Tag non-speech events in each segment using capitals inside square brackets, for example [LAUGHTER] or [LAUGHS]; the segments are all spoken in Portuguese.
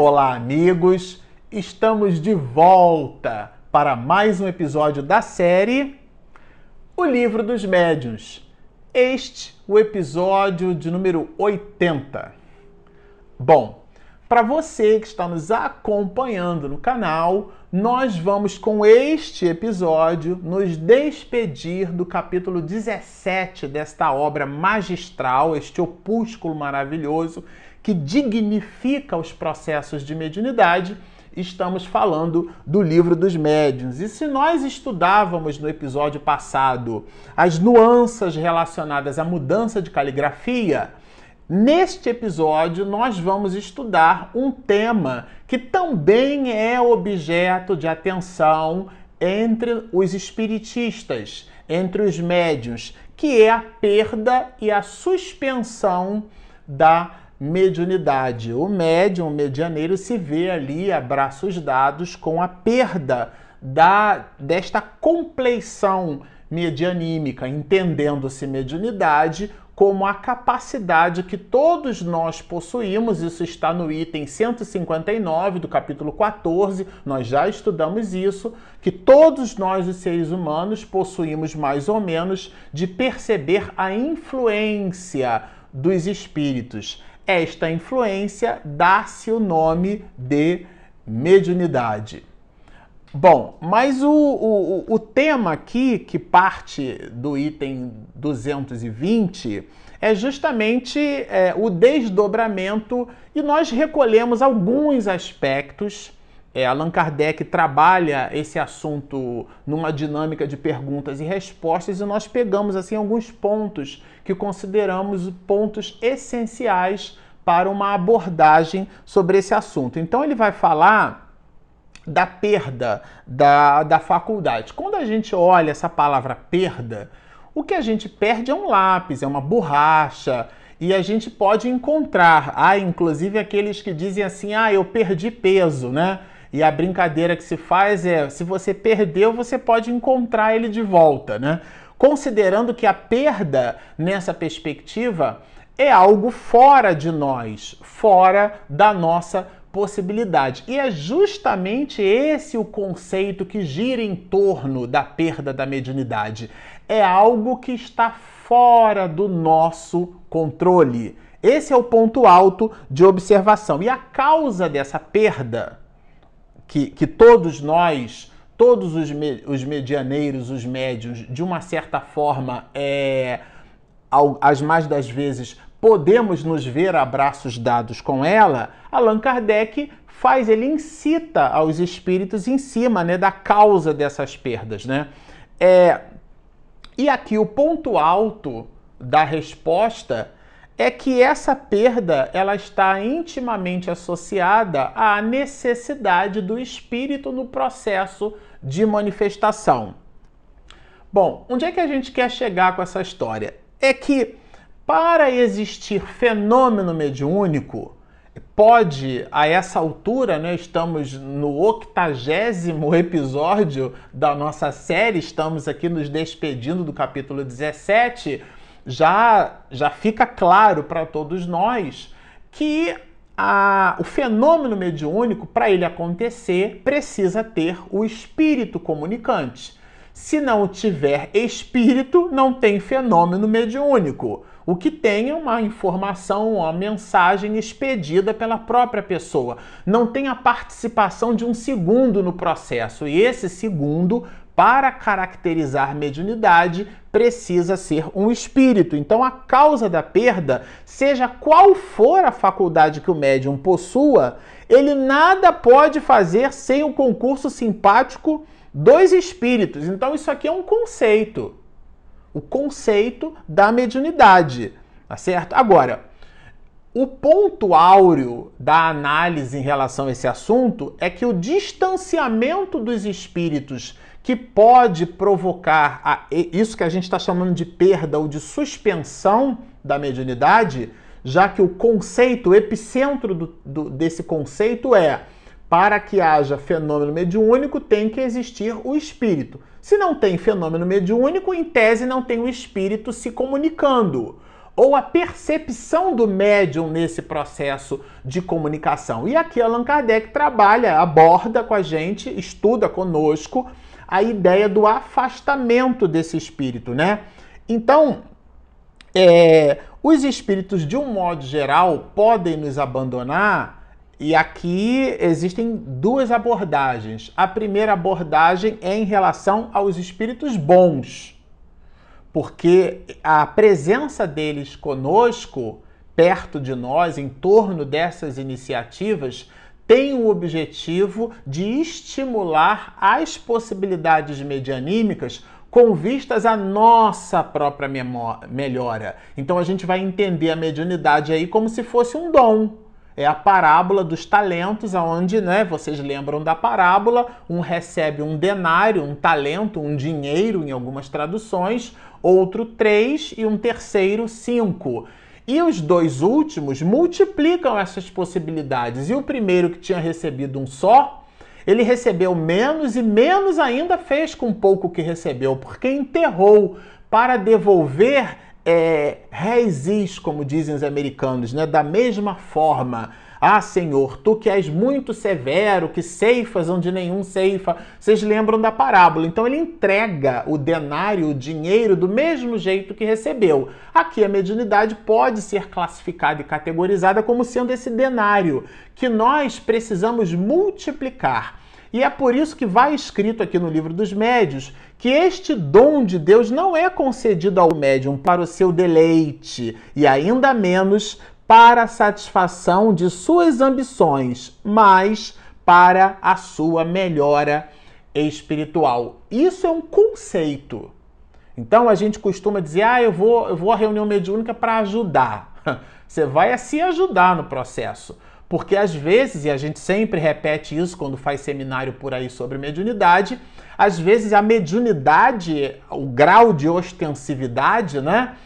Olá, amigos! Estamos de volta para mais um episódio da série O Livro dos Médiuns. Este o episódio de número 80. Bom, para você que está nos acompanhando no canal, nós vamos com este episódio nos despedir do capítulo 17 desta obra magistral, este opúsculo maravilhoso que dignifica os processos de mediunidade. Estamos falando do livro dos médiuns. E se nós estudávamos no episódio passado as nuances relacionadas à mudança de caligrafia, Neste episódio, nós vamos estudar um tema que também é objeto de atenção entre os espiritistas, entre os médiuns, que é a perda e a suspensão da mediunidade. O médium, o medianeiro, se vê ali a braços dados com a perda da, desta compleição medianímica, entendendo-se mediunidade como a capacidade que todos nós possuímos, isso está no item 159 do capítulo 14, nós já estudamos isso, que todos nós, os seres humanos, possuímos mais ou menos de perceber a influência dos espíritos. Esta influência dá-se o nome de mediunidade. Bom, mas o, o, o tema aqui, que parte do item 220, é justamente é, o desdobramento e nós recolhemos alguns aspectos. É, Allan Kardec trabalha esse assunto numa dinâmica de perguntas e respostas e nós pegamos assim alguns pontos que consideramos pontos essenciais para uma abordagem sobre esse assunto. Então ele vai falar da perda da, da faculdade. Quando a gente olha essa palavra perda, o que a gente perde é um lápis, é uma borracha, e a gente pode encontrar, há inclusive aqueles que dizem assim: ah, eu perdi peso, né? E a brincadeira que se faz é: se você perdeu, você pode encontrar ele de volta, né? Considerando que a perda nessa perspectiva é algo fora de nós, fora da nossa possibilidade. E é justamente esse o conceito que gira em torno da perda da mediunidade. É algo que está fora do nosso controle. Esse é o ponto alto de observação. E a causa dessa perda, que, que todos nós, todos os, me, os medianeiros, os médios, de uma certa forma, é, as mais das vezes podemos nos ver a braços dados com ela, Allan Kardec faz, ele incita aos espíritos em cima né, da causa dessas perdas. Né? É, e aqui o ponto alto da resposta é que essa perda ela está intimamente associada à necessidade do espírito no processo de manifestação. Bom, onde é que a gente quer chegar com essa história? É que para existir fenômeno mediúnico, pode, a essa altura, né, estamos no octagésimo [LAUGHS] episódio da nossa série, estamos aqui nos despedindo do capítulo 17, já, já fica claro para todos nós que a, o fenômeno mediúnico, para ele acontecer, precisa ter o espírito comunicante. Se não tiver espírito, não tem fenômeno mediúnico. O que tem é uma informação, uma mensagem expedida pela própria pessoa. Não tem a participação de um segundo no processo. E esse segundo, para caracterizar mediunidade, precisa ser um espírito. Então, a causa da perda, seja qual for a faculdade que o médium possua, ele nada pode fazer sem o concurso simpático dos espíritos. Então, isso aqui é um conceito o conceito da mediunidade, tá certo? Agora, o ponto áureo da análise em relação a esse assunto é que o distanciamento dos espíritos que pode provocar a, isso que a gente está chamando de perda ou de suspensão da mediunidade, já que o conceito, o epicentro do, do, desse conceito é para que haja fenômeno mediúnico tem que existir o espírito. Se não tem fenômeno mediúnico, em tese não tem o espírito se comunicando. ou a percepção do médium nesse processo de comunicação. E aqui Allan Kardec trabalha, aborda com a gente, estuda conosco a ideia do afastamento desse espírito, né? Então, é, os espíritos, de um modo geral, podem nos abandonar, e aqui existem duas abordagens. A primeira abordagem é em relação aos espíritos bons porque a presença deles conosco, perto de nós, em torno dessas iniciativas, tem o objetivo de estimular as possibilidades medianímicas com vistas à nossa própria melhora. Então a gente vai entender a mediunidade aí como se fosse um dom é a parábola dos talentos, onde, né, vocês lembram da parábola, um recebe um denário, um talento, um dinheiro em algumas traduções, outro três e um terceiro cinco. E os dois últimos multiplicam essas possibilidades. E o primeiro que tinha recebido um só, ele recebeu menos e menos ainda fez com pouco que recebeu, porque enterrou para devolver é, rezis, como dizem os americanos, né? da mesma forma. Ah, Senhor, tu que és muito severo, que ceifas onde nenhum ceifa. Vocês lembram da parábola? Então ele entrega o denário, o dinheiro, do mesmo jeito que recebeu. Aqui a mediunidade pode ser classificada e categorizada como sendo esse denário que nós precisamos multiplicar. E é por isso que vai escrito aqui no livro dos médios que este dom de Deus não é concedido ao médium para o seu deleite e ainda menos para a satisfação de suas ambições, mas para a sua melhora espiritual. Isso é um conceito. Então a gente costuma dizer: "Ah, eu vou, eu vou à reunião mediúnica para ajudar". [LAUGHS] Você vai se ajudar no processo. Porque às vezes, e a gente sempre repete isso quando faz seminário por aí sobre mediunidade, às vezes a mediunidade, o grau de ostensividade, né?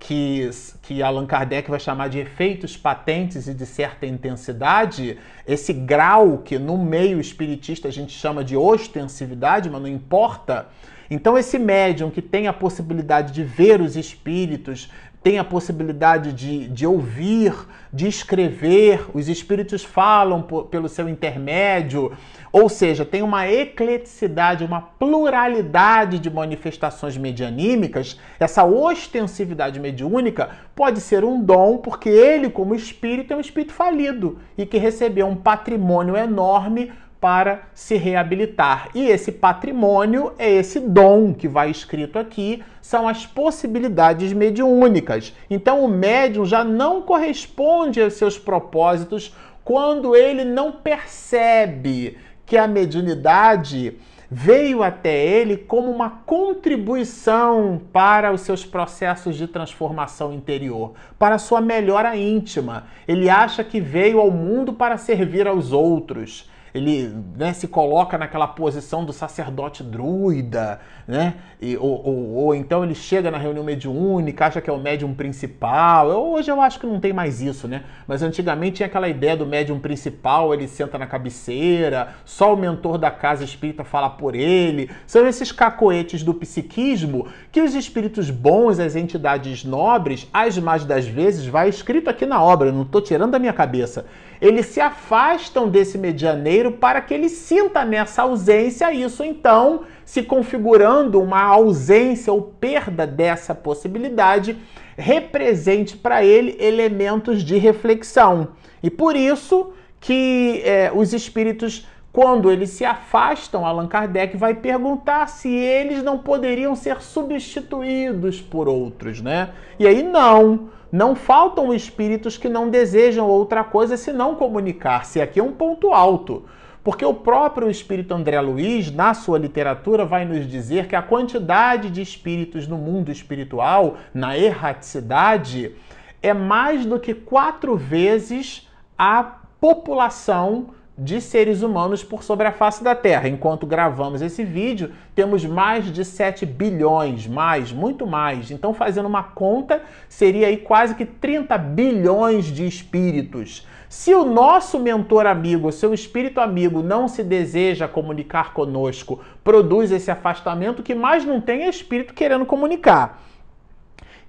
Que, que Allan Kardec vai chamar de efeitos patentes e de certa intensidade, esse grau que no meio espiritista a gente chama de ostensividade, mas não importa. Então, esse médium que tem a possibilidade de ver os espíritos, tem a possibilidade de, de ouvir, de escrever, os espíritos falam por, pelo seu intermédio, ou seja, tem uma ecleticidade, uma pluralidade de manifestações medianímicas. Essa ostensividade mediúnica pode ser um dom, porque ele, como espírito, é um espírito falido e que recebeu um patrimônio enorme para se reabilitar. E esse patrimônio é esse dom que vai escrito aqui, são as possibilidades mediúnicas. Então o médium já não corresponde aos seus propósitos quando ele não percebe que a mediunidade veio até ele como uma contribuição para os seus processos de transformação interior, para sua melhora íntima. Ele acha que veio ao mundo para servir aos outros ele né, se coloca naquela posição do sacerdote druida, né? E, ou, ou, ou, então ele chega na reunião mediúnica, acha que é o médium principal. Eu, hoje eu acho que não tem mais isso, né? Mas antigamente tinha aquela ideia do médium principal, ele senta na cabeceira, só o mentor da casa espírita fala por ele. São esses cacoetes do psiquismo que os espíritos bons, as entidades nobres, as mais das vezes, vai escrito aqui na obra, não estou tirando da minha cabeça eles se afastam desse medianeiro para que ele sinta nessa ausência isso, então, se configurando uma ausência ou perda dessa possibilidade, represente para ele elementos de reflexão. E por isso que é, os espíritos quando eles se afastam, Allan Kardec vai perguntar se eles não poderiam ser substituídos por outros, né? E aí não. Não faltam espíritos que não desejam outra coisa senão comunicar-se. Aqui é um ponto alto. Porque o próprio espírito André Luiz, na sua literatura, vai nos dizer que a quantidade de espíritos no mundo espiritual, na erraticidade, é mais do que quatro vezes a população de seres humanos por sobre a face da Terra. Enquanto gravamos esse vídeo, temos mais de 7 bilhões, mais, muito mais. Então, fazendo uma conta, seria aí quase que 30 bilhões de espíritos. Se o nosso mentor amigo, seu espírito amigo, não se deseja comunicar conosco, produz esse afastamento, que mais não tem é espírito querendo comunicar.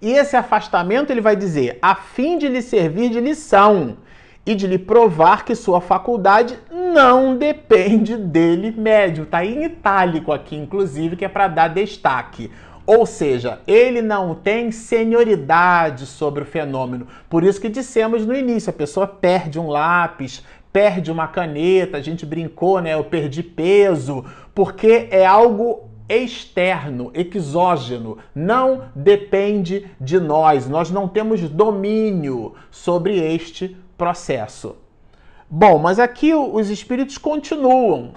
E esse afastamento ele vai dizer, a fim de lhe servir de lição e de lhe provar que sua faculdade não depende dele médio. Tá em itálico aqui, inclusive, que é para dar destaque. Ou seja, ele não tem senioridade sobre o fenômeno. Por isso que dissemos no início, a pessoa perde um lápis, perde uma caneta, a gente brincou, né? Eu perdi peso, porque é algo externo, exógeno, não depende de nós. Nós não temos domínio sobre este processo. Bom, mas aqui os espíritos continuam.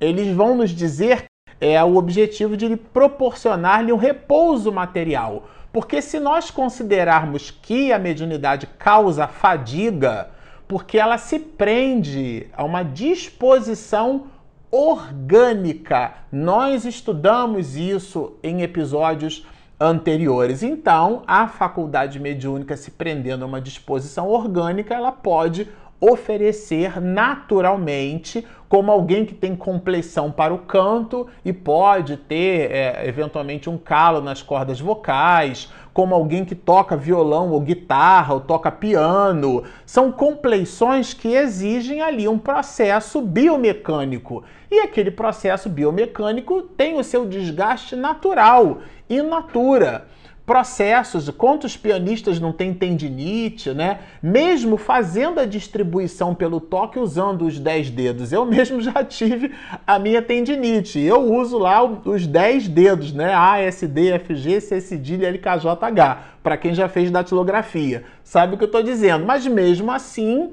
Eles vão nos dizer é o objetivo de proporcionar-lhe um repouso material. Porque se nós considerarmos que a mediunidade causa fadiga, porque ela se prende a uma disposição orgânica. Nós estudamos isso em episódios anteriores. Então, a faculdade mediúnica se prendendo a uma disposição orgânica, ela pode oferecer naturalmente como alguém que tem compleição para o canto e pode ter é, eventualmente um calo nas cordas vocais, como alguém que toca violão ou guitarra ou toca piano. São compleições que exigem ali um processo biomecânico. E aquele processo biomecânico tem o seu desgaste natural, in natura processos, quantos pianistas não têm tendinite, né? Mesmo fazendo a distribuição pelo toque usando os 10 dedos. Eu [LAUGHS] mesmo já tive a minha tendinite. Eu uso lá os 10 dedos, né? A, S, D, F, G, C, cedilha, L, K, J, H. Para quem já fez datilografia. Sabe o que eu estou dizendo? Mas mesmo assim,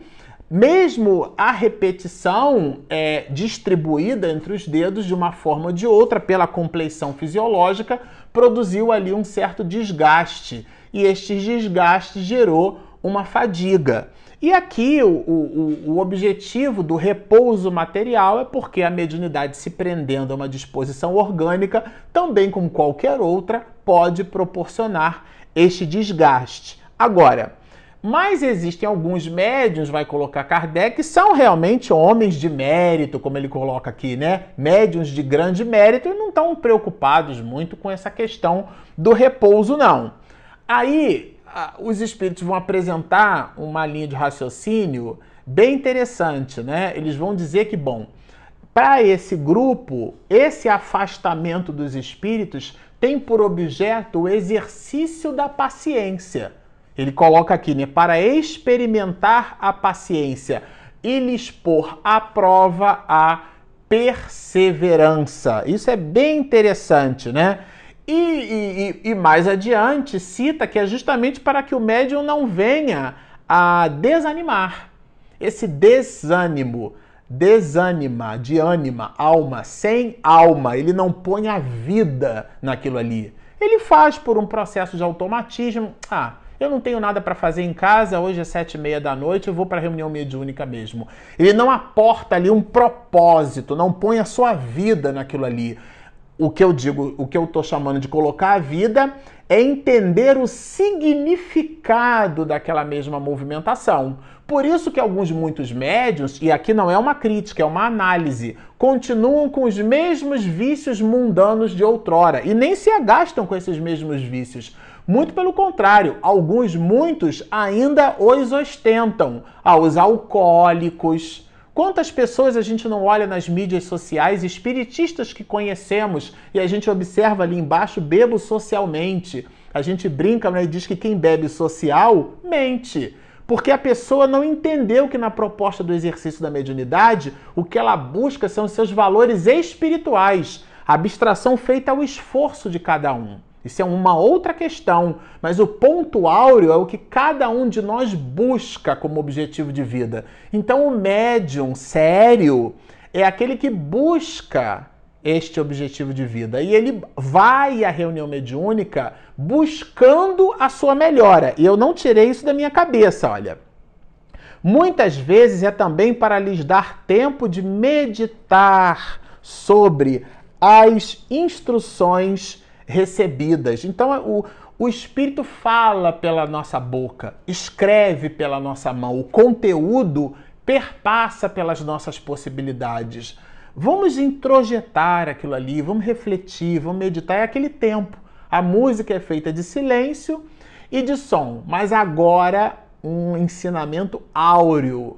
mesmo a repetição é distribuída entre os dedos de uma forma ou de outra pela compleição fisiológica, produziu ali um certo desgaste e este desgaste gerou uma fadiga. E aqui o, o, o, objetivo do repouso material é porque a mediunidade se prendendo a uma disposição orgânica, também como qualquer outra, pode proporcionar este desgaste. Agora, mas existem alguns médiuns, vai colocar Kardec, que são realmente homens de mérito, como ele coloca aqui, né? Médiuns de grande mérito e não estão preocupados muito com essa questão do repouso, não. Aí os espíritos vão apresentar uma linha de raciocínio bem interessante, né? Eles vão dizer que, bom, para esse grupo, esse afastamento dos espíritos tem por objeto o exercício da paciência ele coloca aqui, né? Para experimentar a paciência e lhes pôr à prova a perseverança. Isso é bem interessante, né? E, e, e, mais adiante cita que é justamente para que o médium não venha a desanimar. Esse desânimo, desânima, de ânima, alma, sem alma, ele não põe a vida naquilo ali. Ele faz por um processo de automatismo. Ah, eu não tenho nada para fazer em casa, hoje é sete e meia da noite, eu vou para reunião mediúnica mesmo. Ele não aporta ali um propósito, não põe a sua vida naquilo ali. O que eu digo, o que eu estou chamando de colocar a vida é entender o significado daquela mesma movimentação. Por isso que alguns muitos médios, e aqui não é uma crítica, é uma análise, continuam com os mesmos vícios mundanos de outrora e nem se agastam com esses mesmos vícios. Muito pelo contrário, alguns, muitos, ainda os ostentam. Ah, os alcoólicos. Quantas pessoas a gente não olha nas mídias sociais, espiritistas que conhecemos, e a gente observa ali embaixo, bebo socialmente. A gente brinca né, e diz que quem bebe social mente. Porque a pessoa não entendeu que na proposta do exercício da mediunidade, o que ela busca são seus valores espirituais, a abstração feita ao esforço de cada um. Isso é uma outra questão, mas o ponto áureo é o que cada um de nós busca como objetivo de vida. Então, o médium sério é aquele que busca este objetivo de vida e ele vai à reunião mediúnica buscando a sua melhora. E eu não tirei isso da minha cabeça, olha. Muitas vezes é também para lhes dar tempo de meditar sobre as instruções recebidas. Então o, o Espírito fala pela nossa boca, escreve pela nossa mão, o conteúdo perpassa pelas nossas possibilidades. Vamos introjetar aquilo ali, vamos refletir, vamos meditar. É aquele tempo. A música é feita de silêncio e de som. Mas agora um ensinamento áureo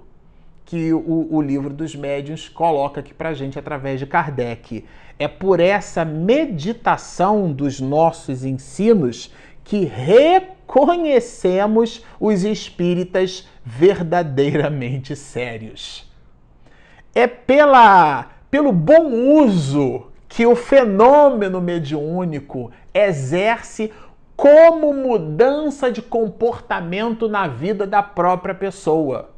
que o, o livro dos médiuns coloca aqui para gente através de Kardec. É por essa meditação dos nossos ensinos que reconhecemos os espíritas verdadeiramente sérios. É pela, pelo bom uso que o fenômeno mediúnico exerce como mudança de comportamento na vida da própria pessoa.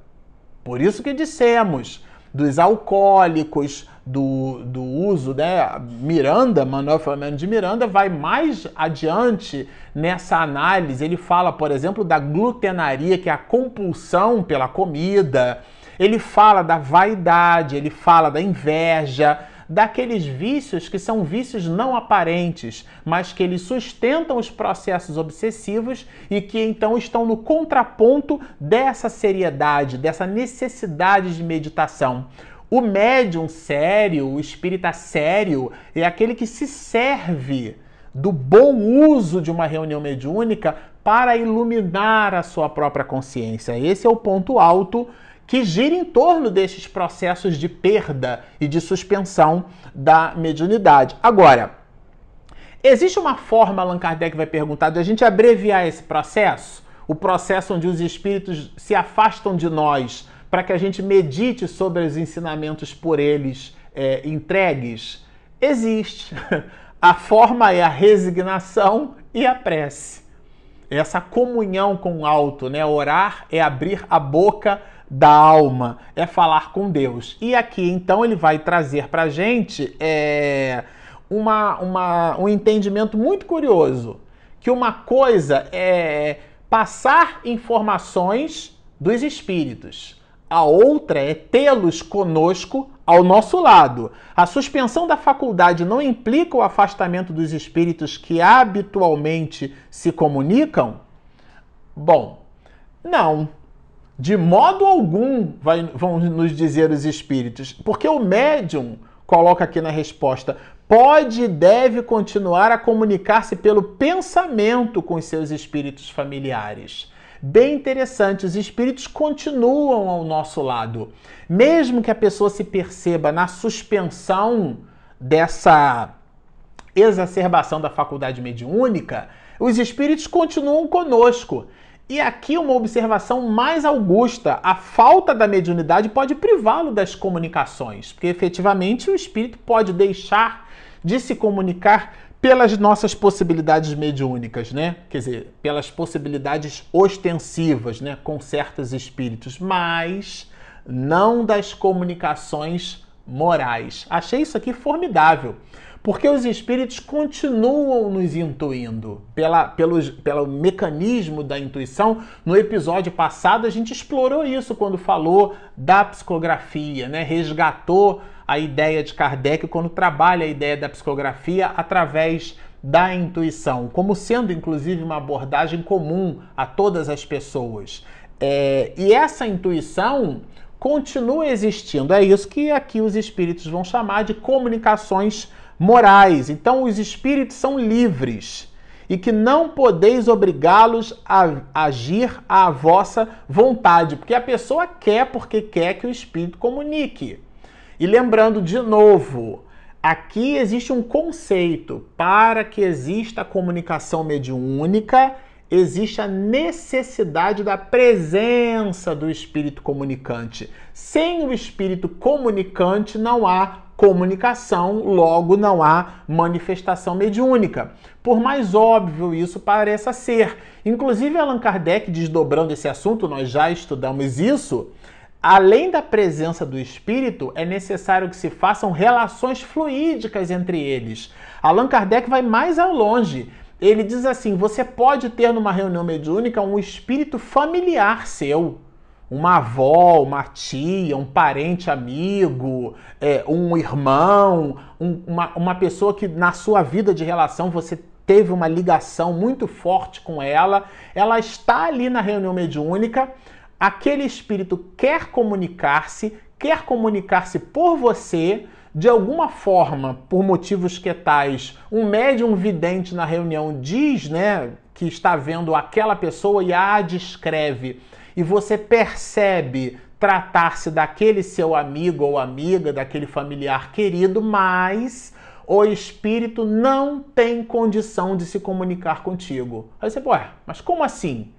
Por isso que dissemos dos alcoólicos, do, do uso, né? Miranda, Manuel Flamengo de Miranda, vai mais adiante nessa análise. Ele fala, por exemplo, da glutenaria, que é a compulsão pela comida. Ele fala da vaidade, ele fala da inveja, daqueles vícios que são vícios não aparentes, mas que eles sustentam os processos obsessivos e que então estão no contraponto dessa seriedade, dessa necessidade de meditação. O médium sério, o espírita sério, é aquele que se serve do bom uso de uma reunião mediúnica para iluminar a sua própria consciência. Esse é o ponto alto que gira em torno desses processos de perda e de suspensão da mediunidade. Agora, existe uma forma, Allan Kardec vai perguntar, de a gente abreviar esse processo? O processo onde os espíritos se afastam de nós para que a gente medite sobre os ensinamentos por eles é, entregues? Existe. [LAUGHS] A forma é a resignação e a prece. Essa comunhão com o alto, né? Orar é abrir a boca da alma, é falar com Deus. E aqui, então, ele vai trazer para a gente é, uma, uma, um entendimento muito curioso: que uma coisa é passar informações dos espíritos, a outra é tê-los conosco ao nosso lado. A suspensão da faculdade não implica o afastamento dos espíritos que habitualmente se comunicam? Bom, não. De modo algum vai, vão nos dizer os espíritos, porque o médium coloca aqui na resposta: pode e deve continuar a comunicar-se pelo pensamento com os seus espíritos familiares bem interessante. Os espíritos continuam ao nosso lado. Mesmo que a pessoa se perceba na suspensão dessa exacerbação da faculdade mediúnica, os espíritos continuam conosco. E aqui uma observação mais augusta: a falta da mediunidade pode privá-lo das comunicações, porque efetivamente o espírito pode deixar de se comunicar pelas nossas possibilidades mediúnicas, né? Quer dizer, pelas possibilidades ostensivas, né, com certos espíritos, mas não das comunicações morais. Achei isso aqui formidável, porque os espíritos continuam nos intuindo pela, pelos, pelo mecanismo da intuição. No episódio passado a gente explorou isso quando falou da psicografia, né? Resgatou a ideia de Kardec quando trabalha a ideia da psicografia através da intuição, como sendo inclusive uma abordagem comum a todas as pessoas. É, e essa intuição continua existindo. É isso que aqui os espíritos vão chamar de comunicações morais. Então, os espíritos são livres e que não podeis obrigá-los a agir à vossa vontade, porque a pessoa quer porque quer que o espírito comunique. E lembrando de novo, aqui existe um conceito para que exista a comunicação mediúnica, existe a necessidade da presença do espírito comunicante. Sem o espírito comunicante não há comunicação, logo não há manifestação mediúnica. Por mais óbvio isso pareça ser. Inclusive Allan Kardec desdobrando esse assunto, nós já estudamos isso, Além da presença do espírito, é necessário que se façam relações fluídicas entre eles. Allan Kardec vai mais ao longe. Ele diz assim: você pode ter numa reunião mediúnica um espírito familiar seu, uma avó, uma tia, um parente amigo, é, um irmão, um, uma, uma pessoa que na sua vida de relação você teve uma ligação muito forte com ela, ela está ali na reunião mediúnica. Aquele espírito quer comunicar-se, quer comunicar-se por você, de alguma forma, por motivos que tais, um médium vidente na reunião diz, né, que está vendo aquela pessoa e a descreve, e você percebe tratar-se daquele seu amigo ou amiga, daquele familiar querido, mas o espírito não tem condição de se comunicar contigo. Aí você, pô, mas como assim?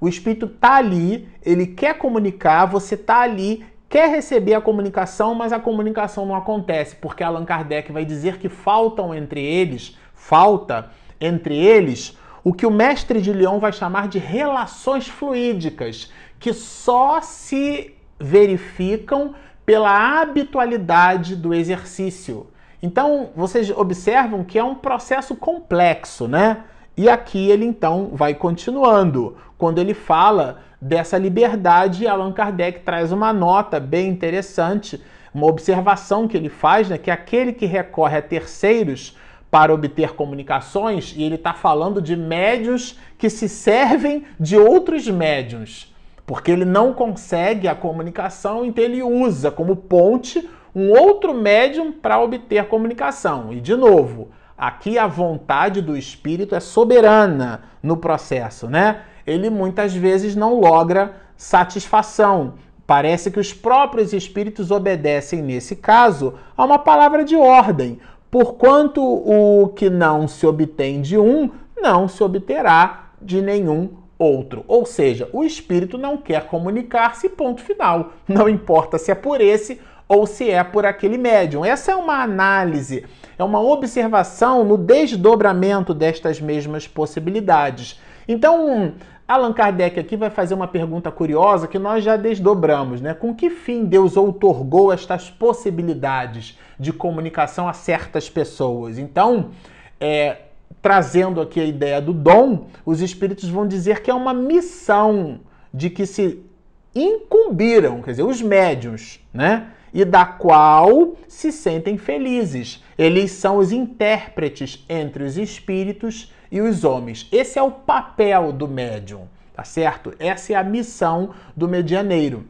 O espírito tá ali, ele quer comunicar, você tá ali, quer receber a comunicação, mas a comunicação não acontece, porque Allan Kardec vai dizer que faltam entre eles, falta entre eles o que o mestre de Lyon vai chamar de relações fluídicas, que só se verificam pela habitualidade do exercício. Então, vocês observam que é um processo complexo, né? E aqui ele então vai continuando. Quando ele fala dessa liberdade, Allan Kardec traz uma nota bem interessante, uma observação que ele faz, né, que aquele que recorre a terceiros para obter comunicações, e ele está falando de médios que se servem de outros médios, porque ele não consegue a comunicação, então ele usa como ponte um outro médium para obter comunicação. E de novo, aqui a vontade do espírito é soberana no processo, né? Ele muitas vezes não logra satisfação. Parece que os próprios espíritos obedecem, nesse caso, a uma palavra de ordem. Porquanto o que não se obtém de um, não se obterá de nenhum outro. Ou seja, o espírito não quer comunicar-se, ponto final. Não importa se é por esse ou se é por aquele médium. Essa é uma análise, é uma observação no desdobramento destas mesmas possibilidades. Então, Allan Kardec aqui vai fazer uma pergunta curiosa que nós já desdobramos, né? Com que fim Deus outorgou estas possibilidades de comunicação a certas pessoas? Então, é, trazendo aqui a ideia do dom, os espíritos vão dizer que é uma missão de que se incumbiram, quer dizer, os médiums, né? e da qual se sentem felizes. Eles são os intérpretes entre os espíritos e os homens. Esse é o papel do médium, tá certo? Essa é a missão do medianeiro.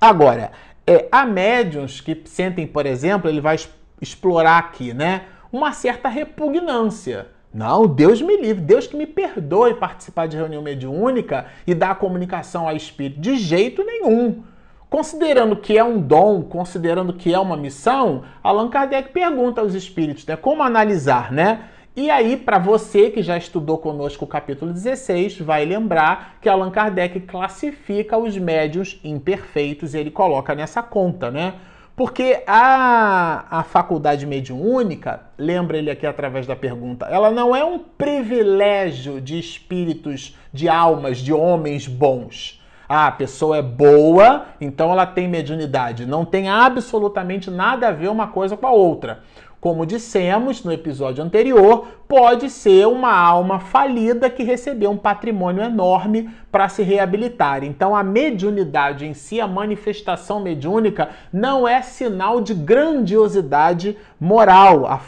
Agora, é, há médiums que sentem, por exemplo, ele vai explorar aqui, né? Uma certa repugnância. Não, Deus me livre, Deus que me perdoe participar de reunião mediúnica e dar comunicação a espírito. De jeito nenhum. Considerando que é um dom, considerando que é uma missão, Allan Kardec pergunta aos espíritos, né, como analisar, né? E aí, para você que já estudou conosco o capítulo 16, vai lembrar que Allan Kardec classifica os médios imperfeitos ele coloca nessa conta, né? Porque a, a faculdade mediúnica, lembra ele aqui através da pergunta, ela não é um privilégio de espíritos, de almas, de homens bons. Ah, a pessoa é boa, então ela tem mediunidade. Não tem absolutamente nada a ver uma coisa com a outra. Como dissemos no episódio anterior, pode ser uma alma falida que recebeu um patrimônio enorme para se reabilitar. Então, a mediunidade em si, a manifestação mediúnica, não é sinal de grandiosidade moral. A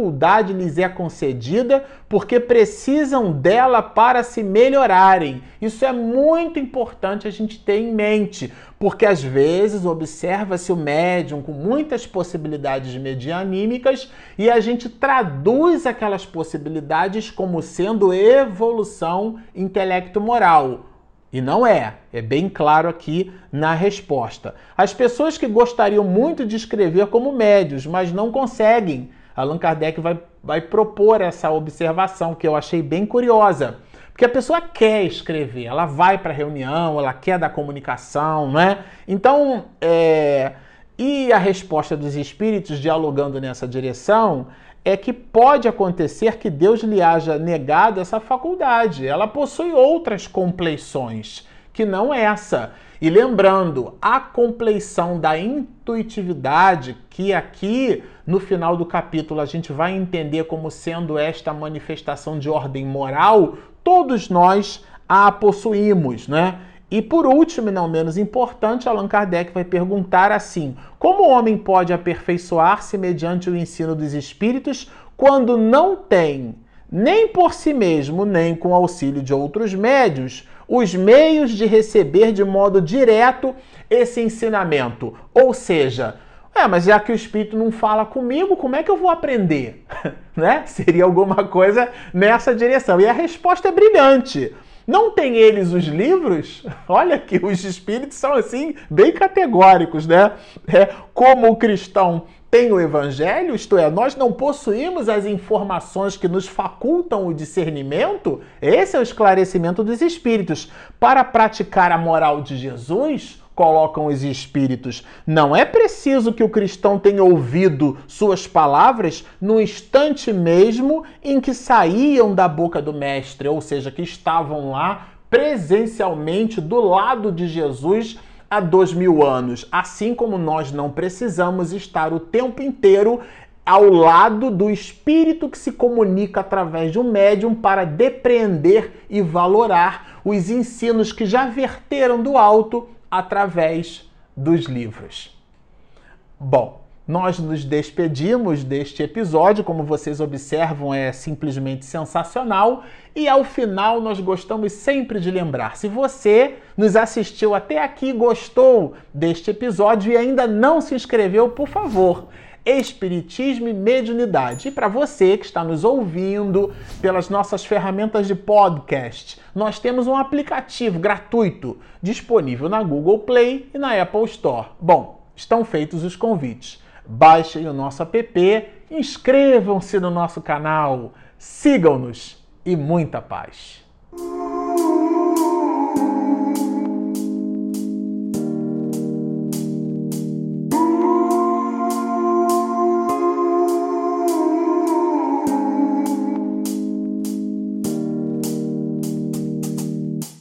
faculdade lhes é concedida porque precisam dela para se melhorarem. Isso é muito importante a gente ter em mente, porque às vezes observa-se o médium com muitas possibilidades medianímicas e a gente traduz aquelas possibilidades como sendo evolução intelecto-moral. E não é, é bem claro aqui na resposta. As pessoas que gostariam muito de escrever como médios, mas não conseguem. Allan Kardec vai, vai propor essa observação que eu achei bem curiosa. Porque a pessoa quer escrever, ela vai para a reunião, ela quer dar comunicação, não é? Então, é... e a resposta dos espíritos dialogando nessa direção é que pode acontecer que Deus lhe haja negado essa faculdade. Ela possui outras compleições, que não essa. E lembrando, a compleição da intuitividade, que aqui no final do capítulo a gente vai entender como sendo esta manifestação de ordem moral, todos nós a possuímos, né? E por último, e não menos importante, Allan Kardec vai perguntar assim: como o homem pode aperfeiçoar-se mediante o ensino dos espíritos quando não tem, nem por si mesmo, nem com auxílio de outros médios, os meios de receber de modo direto esse ensinamento? Ou seja, É, mas já que o Espírito não fala comigo, como é que eu vou aprender? [LAUGHS] né? Seria alguma coisa nessa direção. E a resposta é brilhante. Não tem eles os livros? [LAUGHS] Olha que os espíritos são assim bem categóricos, né? É, como o cristão tem o evangelho, isto é, nós não possuímos as informações que nos facultam o discernimento, esse é o esclarecimento dos espíritos. Para praticar a moral de Jesus, colocam os espíritos, não é preciso que o cristão tenha ouvido suas palavras no instante mesmo em que saíam da boca do mestre, ou seja, que estavam lá presencialmente do lado de Jesus há dois mil anos, assim como nós não precisamos estar o tempo inteiro ao lado do espírito que se comunica através de um médium para depreender e valorar os ensinos que já verteram do alto através dos livros. Bom, nós nos despedimos deste episódio, como vocês observam, é simplesmente sensacional. E ao final, nós gostamos sempre de lembrar: se você nos assistiu até aqui, gostou deste episódio e ainda não se inscreveu, por favor, Espiritismo e Mediunidade. E para você que está nos ouvindo pelas nossas ferramentas de podcast, nós temos um aplicativo gratuito disponível na Google Play e na Apple Store. Bom, estão feitos os convites baixem o nosso app, inscrevam-se no nosso canal, sigam-nos e muita paz.